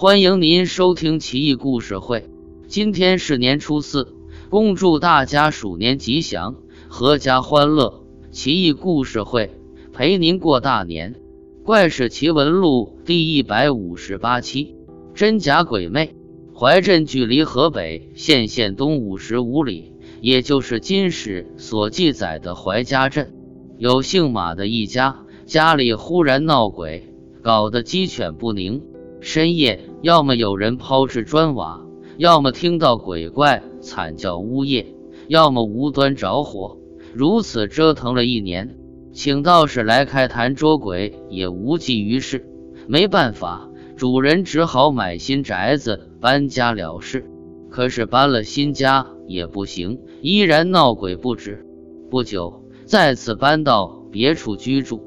欢迎您收听奇异故事会。今天是年初四，恭祝大家鼠年吉祥，阖家欢乐。奇异故事会陪您过大年。怪事奇闻录第一百五十八期：真假鬼魅。怀镇距离河北县县东五十五里，也就是今史所记载的怀家镇，有姓马的一家，家里忽然闹鬼，搞得鸡犬不宁。深夜，要么有人抛掷砖瓦，要么听到鬼怪惨叫呜咽，要么无端着火。如此折腾了一年，请道士来开坛捉鬼也无济于事。没办法。主人只好买新宅子搬家了事，可是搬了新家也不行，依然闹鬼不止。不久，再次搬到别处居住。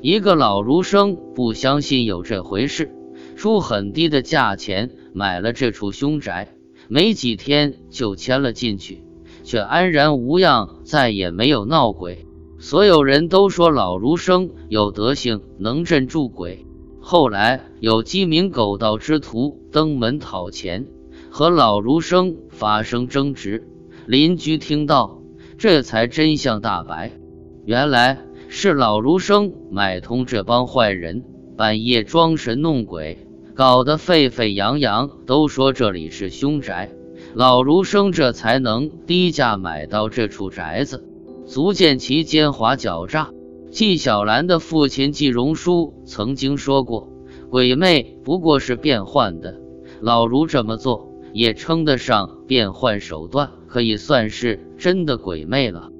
一个老儒生不相信有这回事，出很低的价钱买了这处凶宅，没几天就迁了进去，却安然无恙，再也没有闹鬼。所有人都说老儒生有德行，能镇住鬼。后来有鸡鸣狗盗之徒登门讨钱，和老儒生发生争执。邻居听到，这才真相大白。原来是老儒生买通这帮坏人，半夜装神弄鬼，搞得沸沸扬扬，都说这里是凶宅。老儒生这才能低价买到这处宅子，足见其奸猾狡诈。纪晓岚的父亲纪荣书曾经说过：“鬼魅不过是变换的，老儒这么做也称得上变换手段，可以算是真的鬼魅了。”